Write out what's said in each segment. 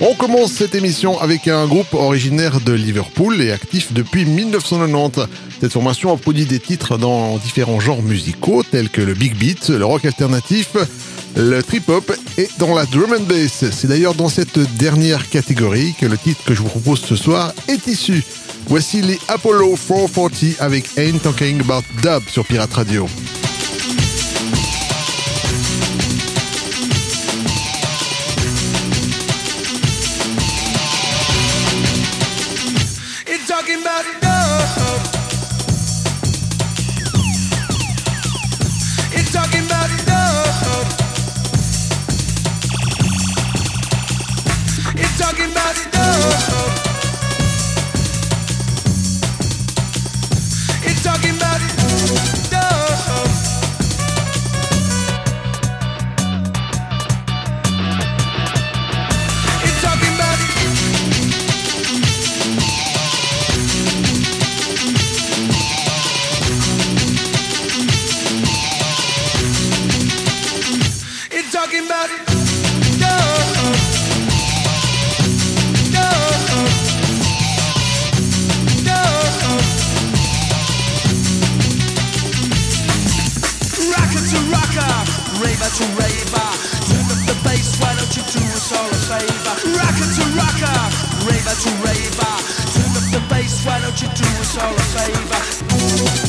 On commence cette émission avec un groupe originaire de Liverpool et actif depuis 1990. Cette formation a produit des titres dans différents genres musicaux tels que le big beat, le rock alternatif, le trip-hop et dans la drum and bass. C'est d'ailleurs dans cette dernière catégorie que le titre que je vous propose ce soir est issu. Voici les Apollo 440 avec Ain't Talking About Dub sur Pirate Radio. Raver to raver. Turn up the bass, why don't you do us all a favor? Rocker to rocker, raver to raver. Turn up the bass, why don't you do us all a favor?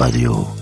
Radio.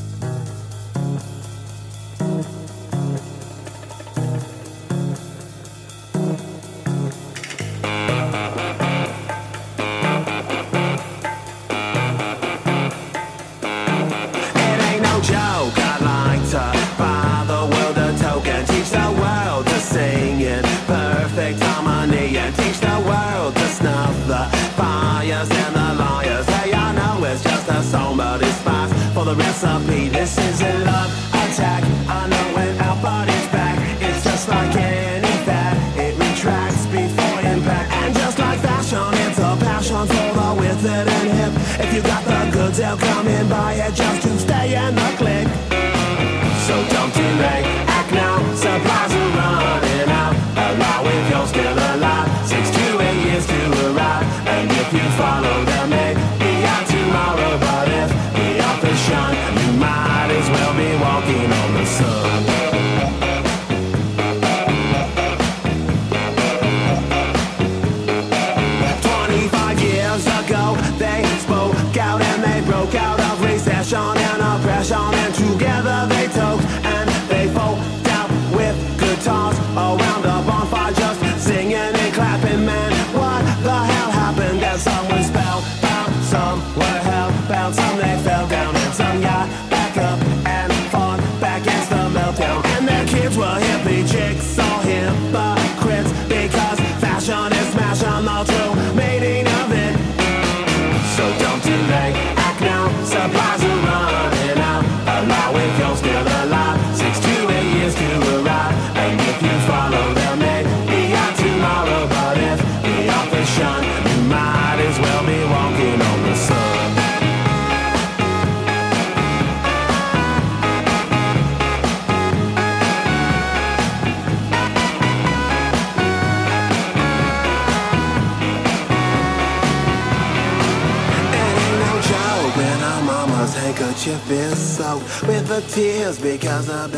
tears because I've been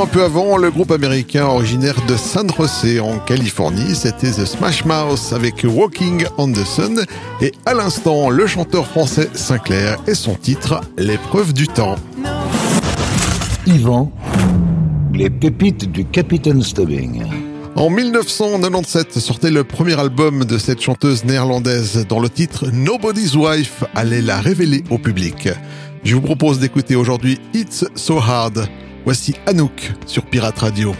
Un peu avant, le groupe américain originaire de San José en Californie, c'était The Smash Mouth avec Walking on the Sun et à l'instant, le chanteur français Sinclair et son titre L'épreuve du temps. Yvan, les pépites du Capitaine Stubbing. En 1997 sortait le premier album de cette chanteuse néerlandaise dont le titre Nobody's Wife allait la révéler au public. Je vous propose d'écouter aujourd'hui It's So Hard. Voici Anouk sur Pirate Radio.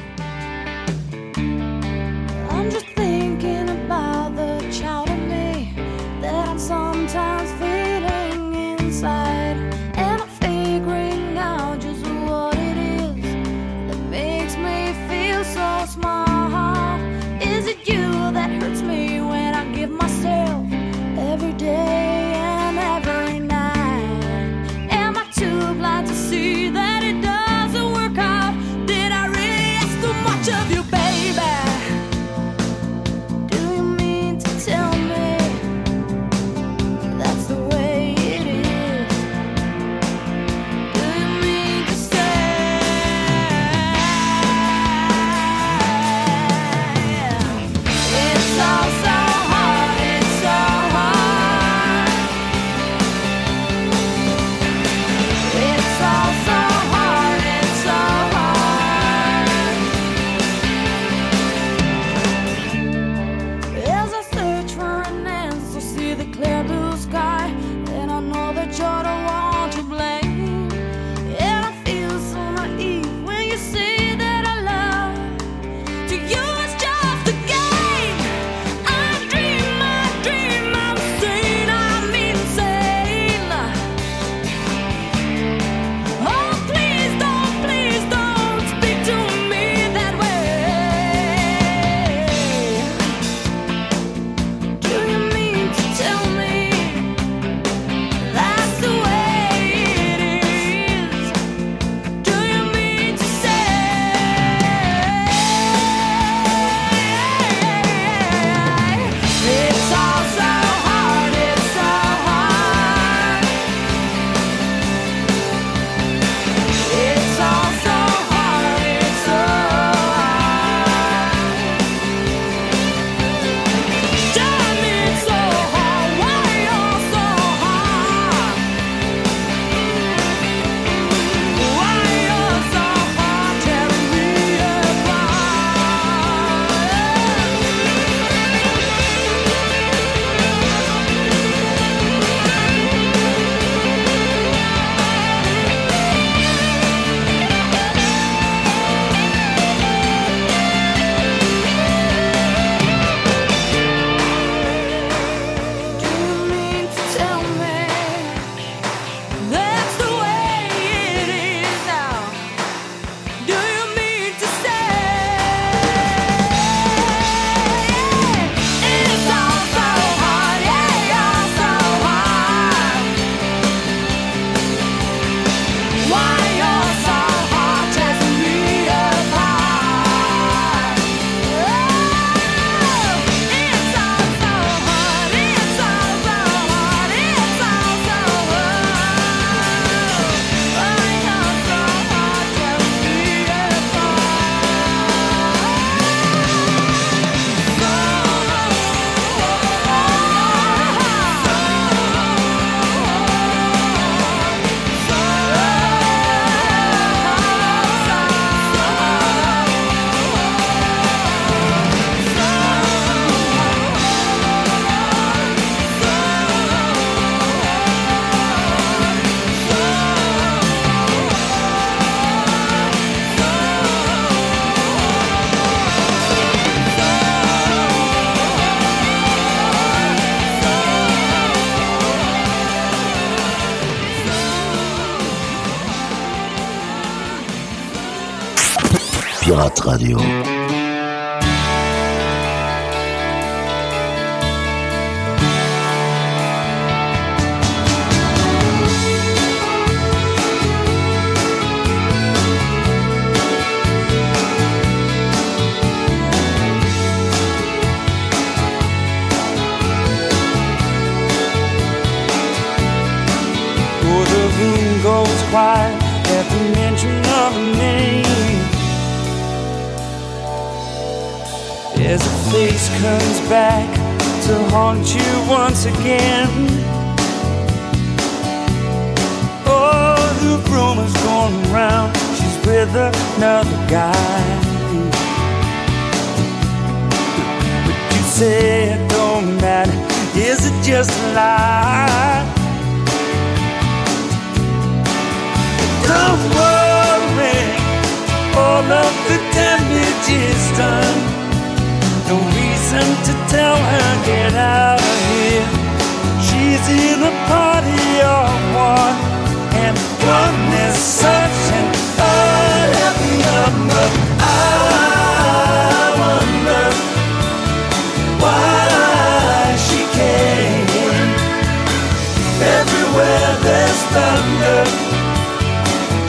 Radio.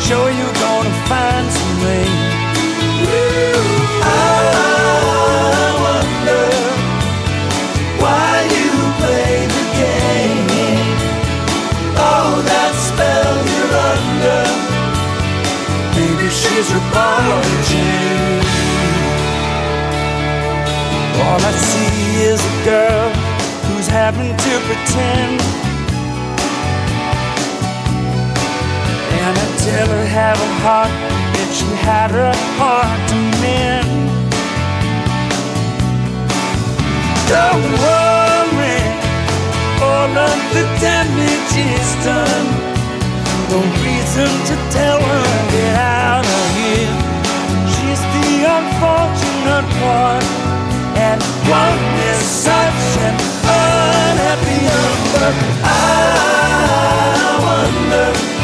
Sure you're gonna find some rain. I wonder why you play the game. Oh, that spell you're under. She's your. All I see is a girl who's having to pretend. Her a heart that she had a heart to mend. Don't worry, all of the damage is done. No reason to tell her get out of here. She's the unfortunate one, and one is such an unhappy number. I wonder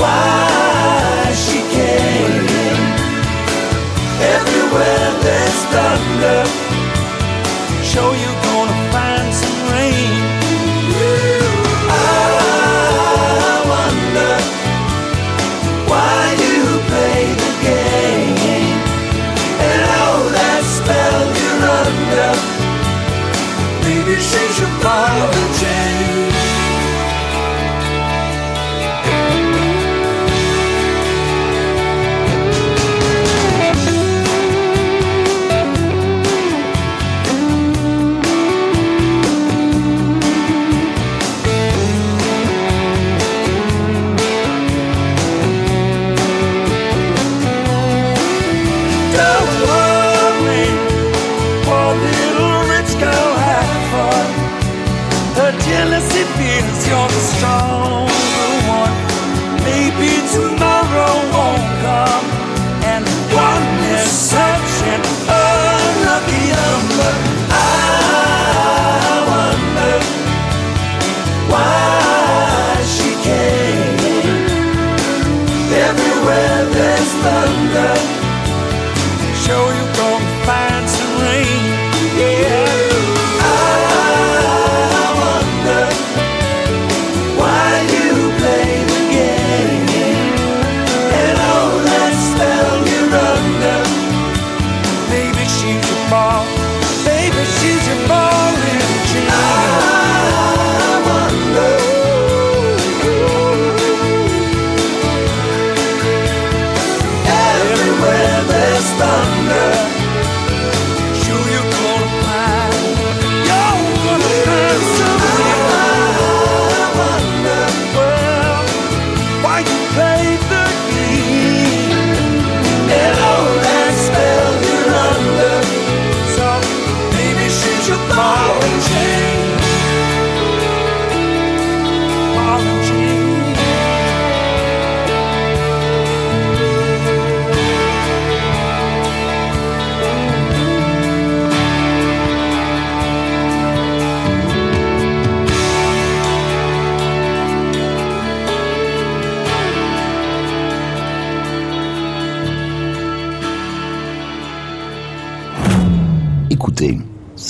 why she came. Everywhere there's thunder, show you gonna find some rain. I wonder why you play the game. And all that spell you're under,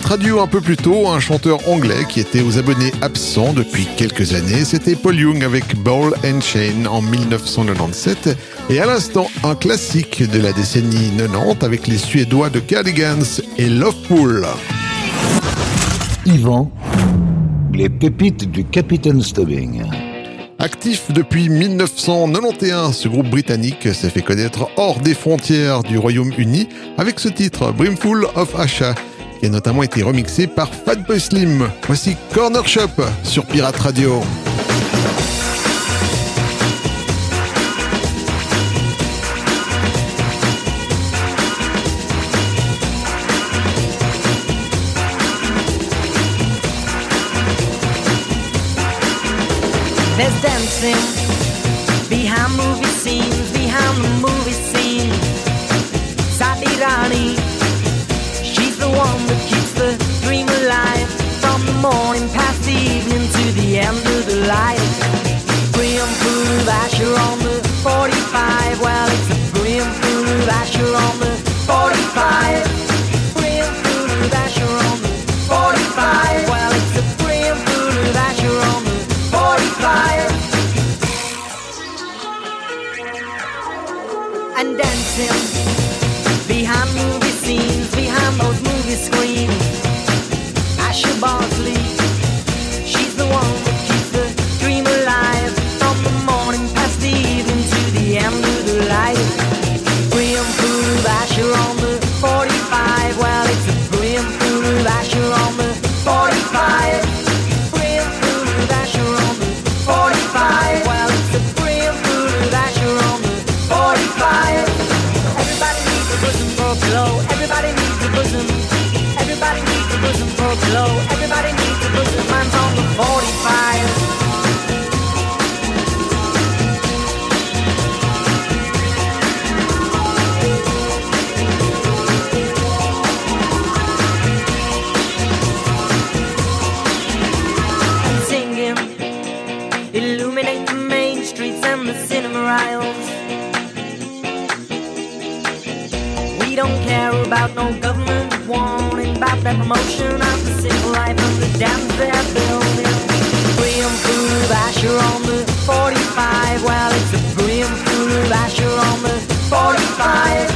Traduit un peu plus tôt, un chanteur anglais qui était aux abonnés absents depuis quelques années, c'était Paul Young avec Ball and Chain en 1997 et à l'instant un classique de la décennie 90 avec les Suédois de Cardigans et Lovepool. Yvan, les pépites du Capitaine Stubbing. Actif depuis 1991, ce groupe britannique s'est fait connaître hors des frontières du Royaume-Uni avec ce titre Brimful of Asha notamment été remixé par Fatboy Slim. Voici Corner Shop sur Pirate Radio. There's dancing behind movie scenes. along no government warning about that promotion of the civil life of the dams they're building. Brimful of Asha on the 45, well, it's a Brimful of Asha on the 45.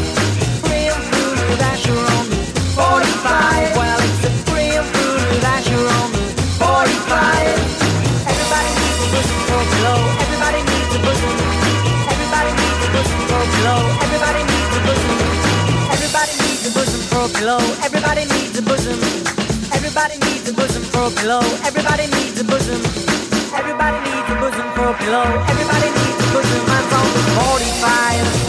pillow. Everybody needs a bosom. Everybody needs a bosom for a pillow. Everybody needs a bosom. Everybody needs a bosom for a pillow. Everybody needs a bosom. I'm from 45.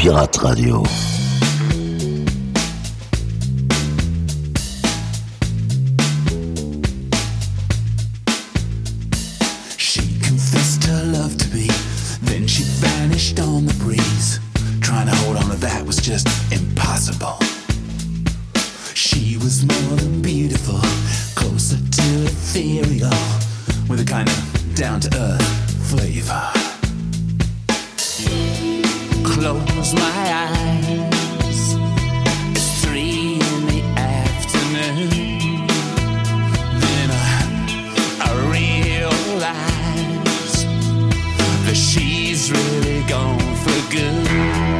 Pirate Radio. close my eyes. It's three in the afternoon. Then I, I realize that she's really gone for good.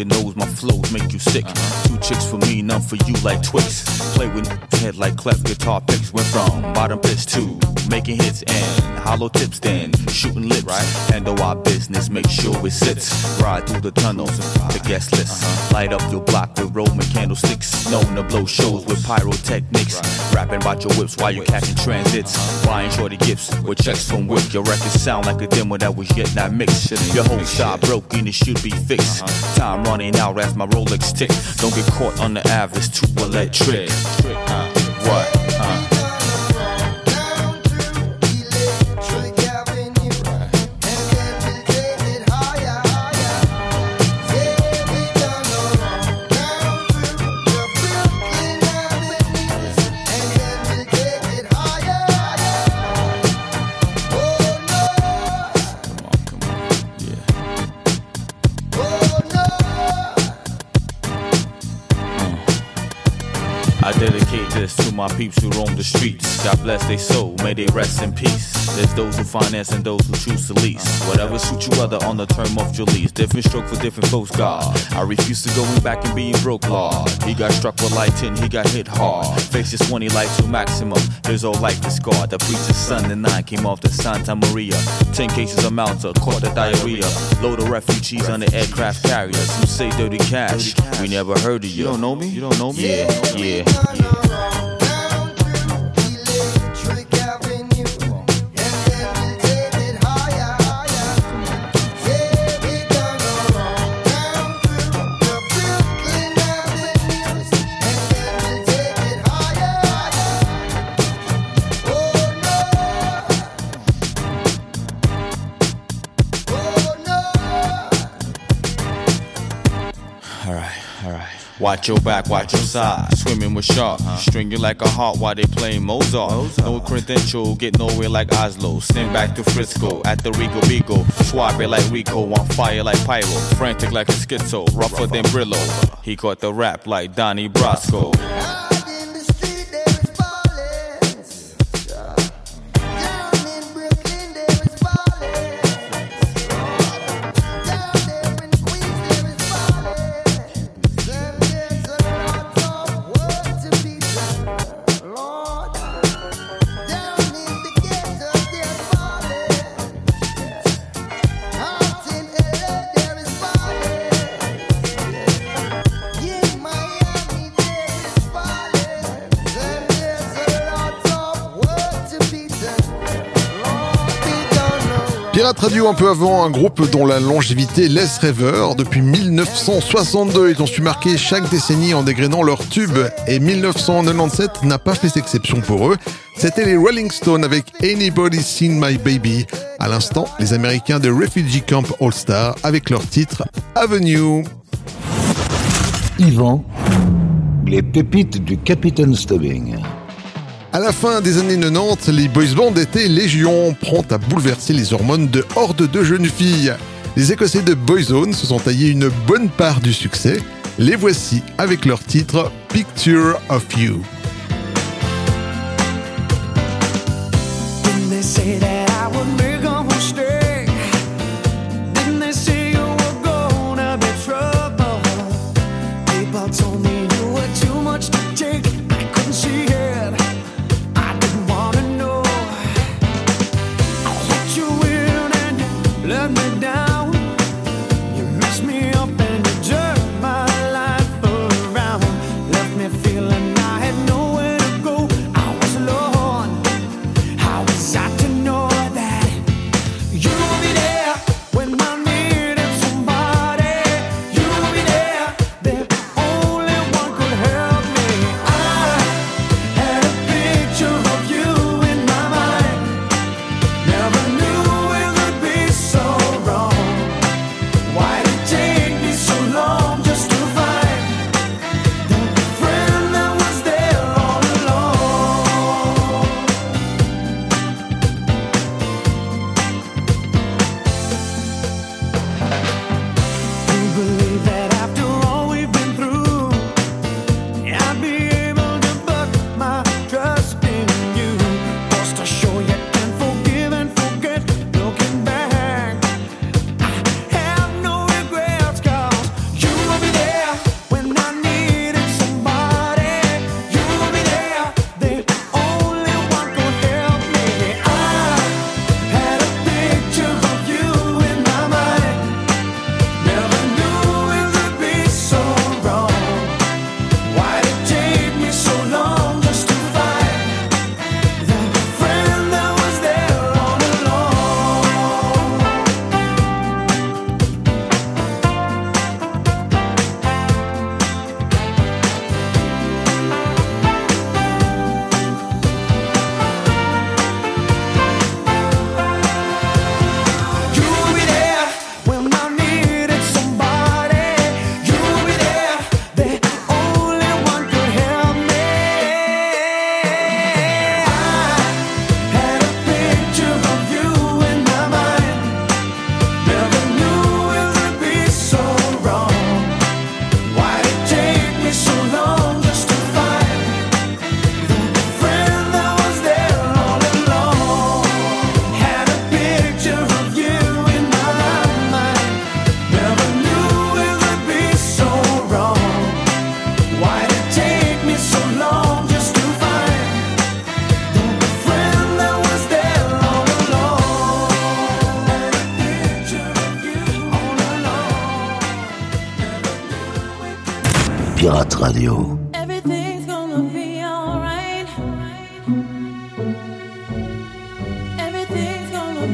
Your nose, my flows make you sick. Two chicks for me, none for you like Twix. Play with head like clef guitar picks. Went from bottom pitch to making hits and hollow tips, then shooting lips. Handle our business, make sure it sits. Ride through the tunnels, the guest list. Light up your block with Roman candlesticks. Known to blow shows with pyrotechnics. Rapping about your whips while you catching transits. Buying shorty gifts with checks from whip. Your records sound like a demo that was yet not mixed. Your whole style broken, it should be fixed. Time running out as my Rolex tick. Don't get caught on the average, too electric. What? This to my peeps who roam the streets. God bless their soul, may they rest in peace. There's those who finance and those who choose to lease. Whatever suits you other on the term of your lease. Different stroke for different folks, God. I refuse to going back and being broke, Lord. He got struck with lighting, he got hit hard. Faces 20 life to maximum. His whole life is scarred. The preacher's son and nine came off the Santa Maria. Ten cases of Malta, caught the diarrhea. Load of refugees on the aircraft carriers. Who say dirty cash? We never heard of you. You don't know me? You don't know me? Yeah, yeah. Alright, Watch your back, watch your side. Swimming with sharks. String you like a heart while they playing Mozart. No credential, get nowhere like Oslo. Send back to Frisco at the Rico Beagle. Swap it like Rico, on fire like Pyro. Frantic like a schizo, rougher than Brillo. He caught the rap like Donnie Brasco. Radio un peu avant, un groupe dont la longévité laisse rêveur. Depuis 1962, ils ont su marquer chaque décennie en dégrénant leur tube et 1997 n'a pas fait exception pour eux. C'était les Rolling Stones avec Anybody Seen My Baby. À l'instant, les Américains de Refugee Camp All Star avec leur titre Avenue. Yvan, les pépites du Capitaine Stubbing. À la fin des années 90, les boys bands étaient légion, promptes à bouleverser les hormones de hordes de jeunes filles. Les Écossais de Boyzone se sont taillés une bonne part du succès. Les voici avec leur titre Picture of You.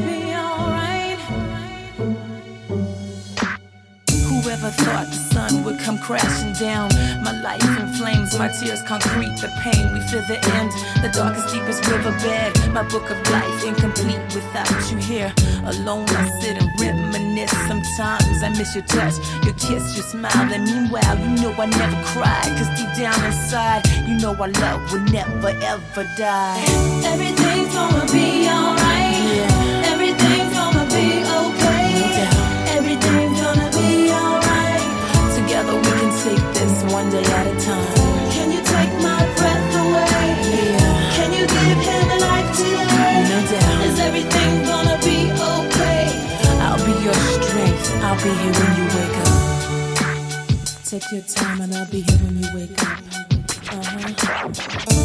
Be alright. Whoever thought the sun would come crashing down? My life in my tears concrete, the pain we feel the end. The darkest, deepest riverbed. My book of life incomplete without you here. Alone, I sit and reminisce. Sometimes I miss your touch, your kiss, your smile. And meanwhile, you know I never cried. Cause deep down inside, you know our love will never ever die. Everything's gonna be alright. Yeah. Everything's gonna be okay. Everything's gonna be alright. Together we can take this one day at a time. Be here when you wake up. Take your time and I'll be here when you wake up.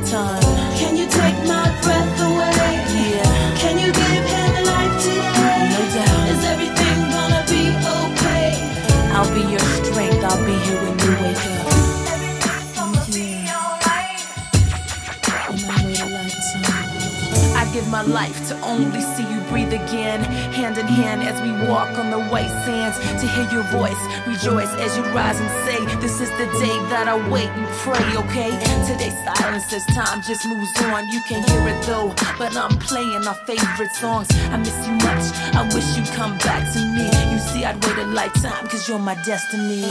One day at a time. Can you take my breath away? Yeah, Can you give him life today? no doubt. Is everything gonna be okay? I'll be your strength. I'll be here when you wake up. Everything's gonna be alright. In my way to lifetime. I give my life to only see breathe again. Hand in hand as we walk on the white sands. To hear your voice, rejoice as you rise and say, This is the day that I wait and pray, okay? Today's silence as time just moves on. You can't hear it though, but I'm playing our favorite songs. I miss you much. I wish you'd come back to me. You see, I'd wait a lifetime, cause you're my destiny.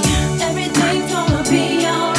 Everything's gonna be alright.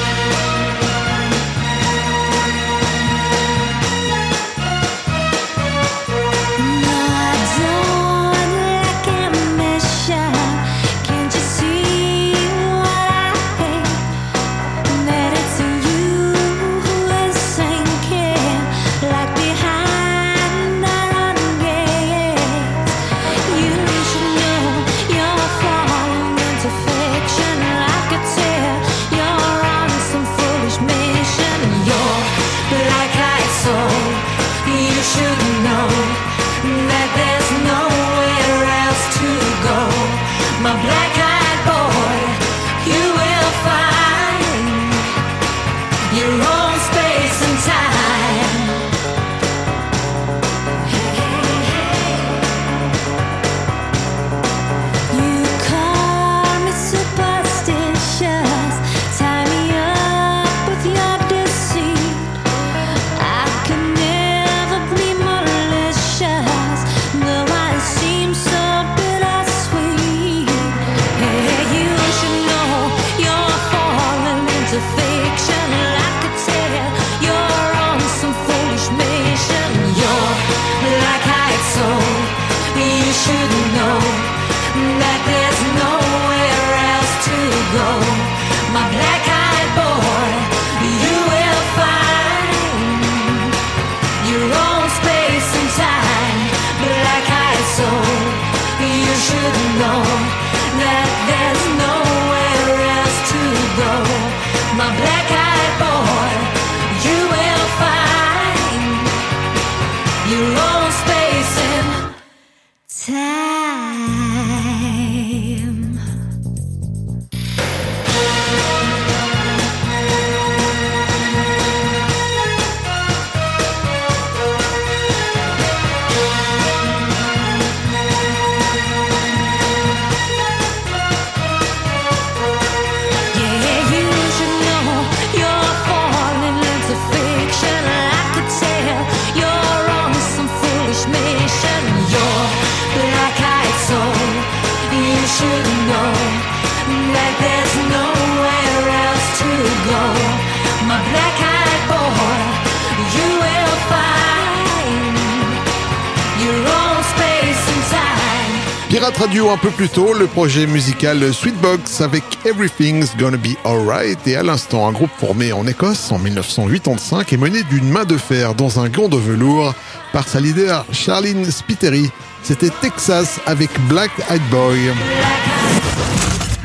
Pirate Radio un peu plus tôt, le projet musical Sweetbox avec Everything's Gonna Be Alright et à l'instant un groupe formé en Écosse en 1985 et mené d'une main de fer dans un gant de velours par sa leader Charlene Spiteri. C'était Texas avec Black Eyed Boy.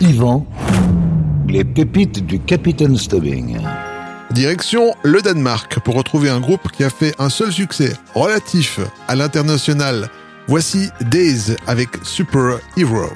Yvan, les pépites du Capitaine Stubbing. Direction le Danemark pour retrouver un groupe qui a fait un seul succès relatif à l'international Voici Days avec Super Hero.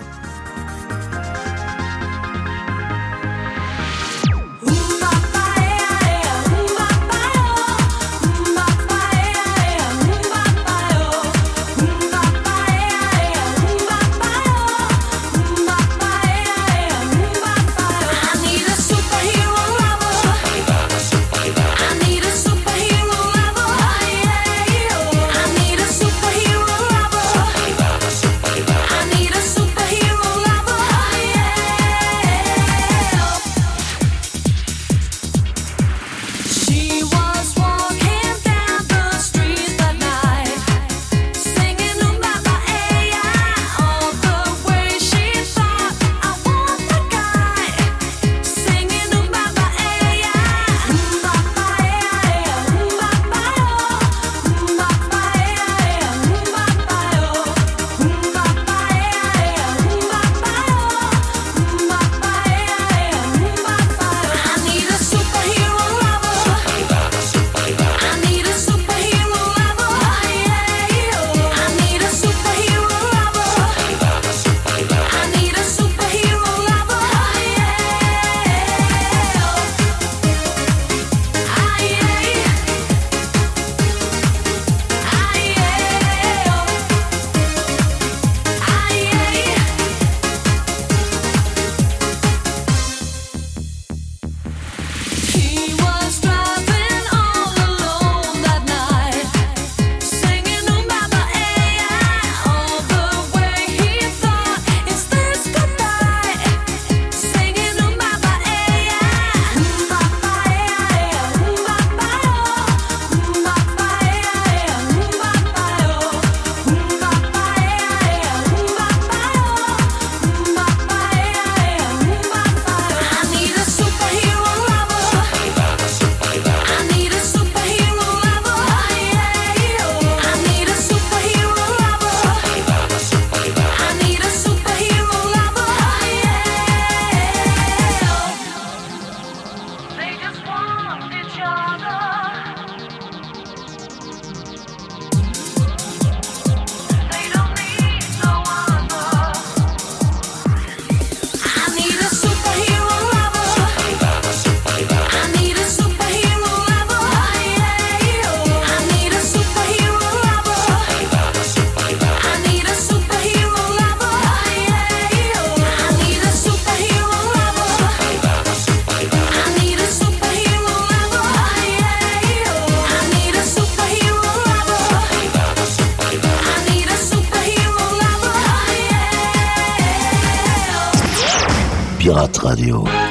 Pirate Radio.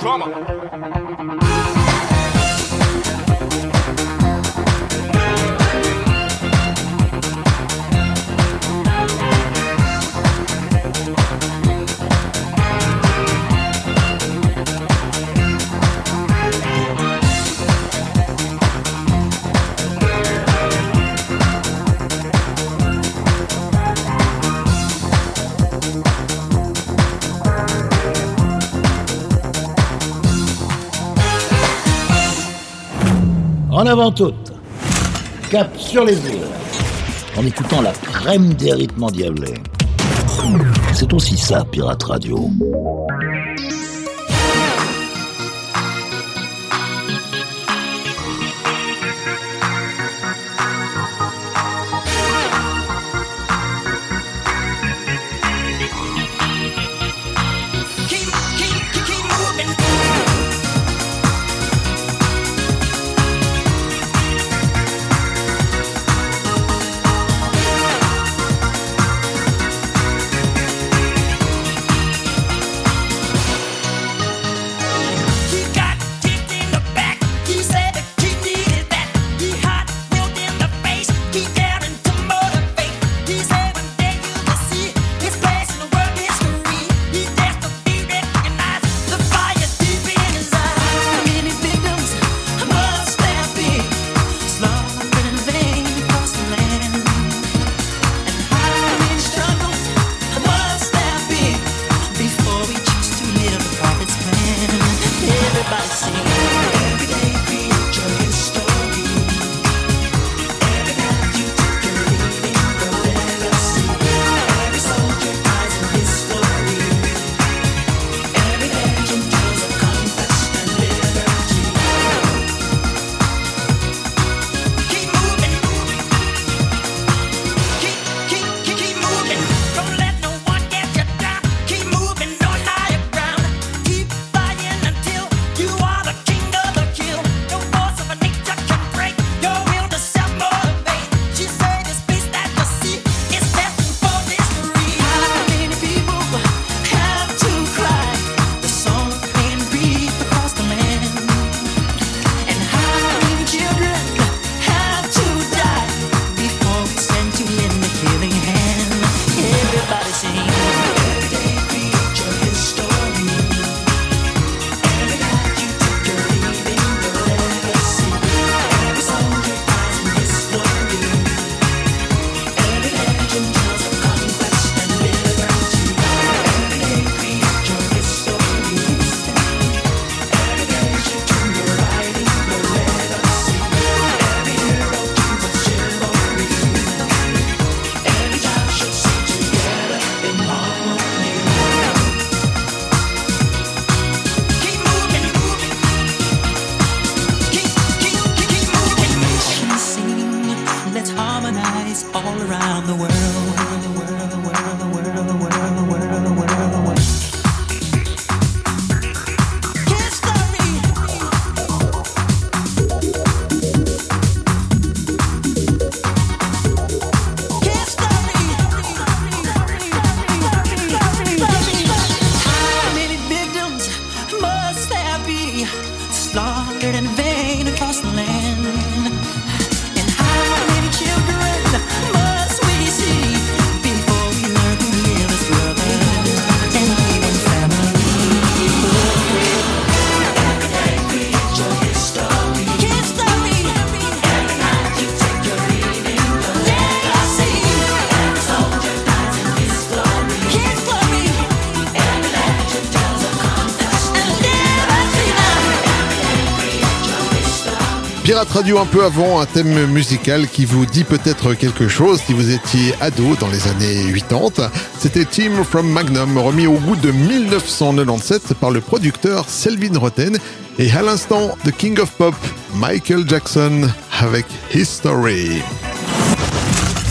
drama. En avant toutes. Cap sur les îles. En écoutant la crème des rythmes endiablés. C'est aussi ça, Pirate Radio. Pirate Radio un peu avant, un thème musical qui vous dit peut-être quelque chose si vous étiez ado dans les années 80. C'était Team from Magnum, remis au goût de 1997 par le producteur Selvin Roten. Et à l'instant, The King of Pop, Michael Jackson avec History.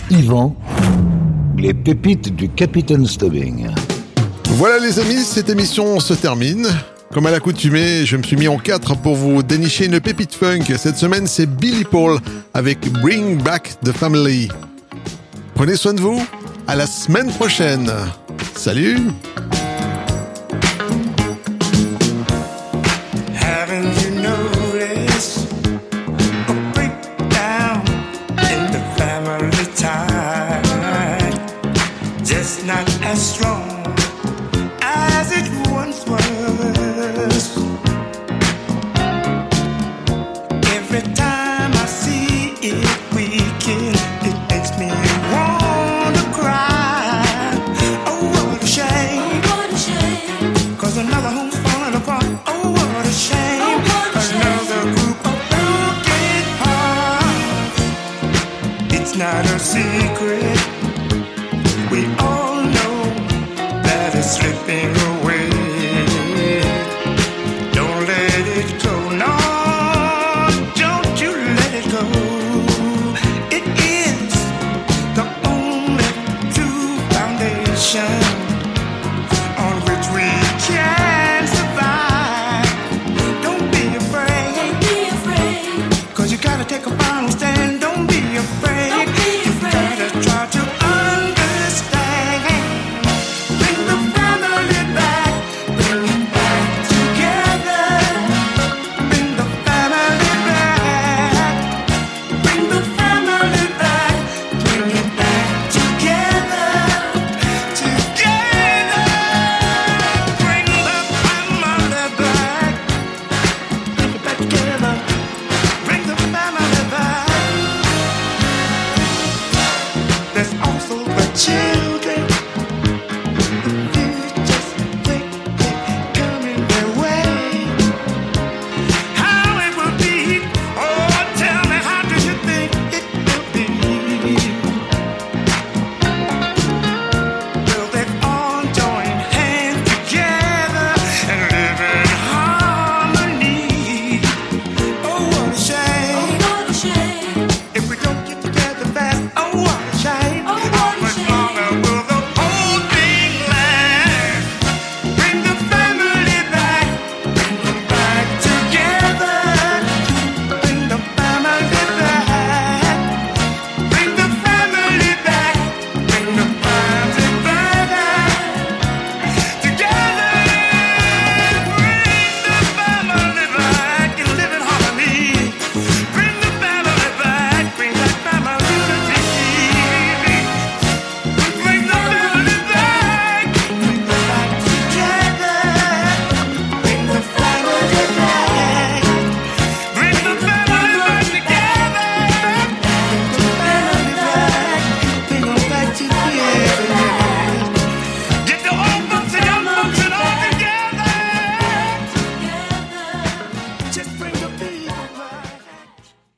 Yvan, les pépites du Capitaine Stubbing. Voilà les amis, cette émission se termine. Comme à l'accoutumée, je me suis mis en quatre pour vous dénicher une pépite funk. Cette semaine, c'est Billy Paul avec Bring Back the Family. Prenez soin de vous. À la semaine prochaine. Salut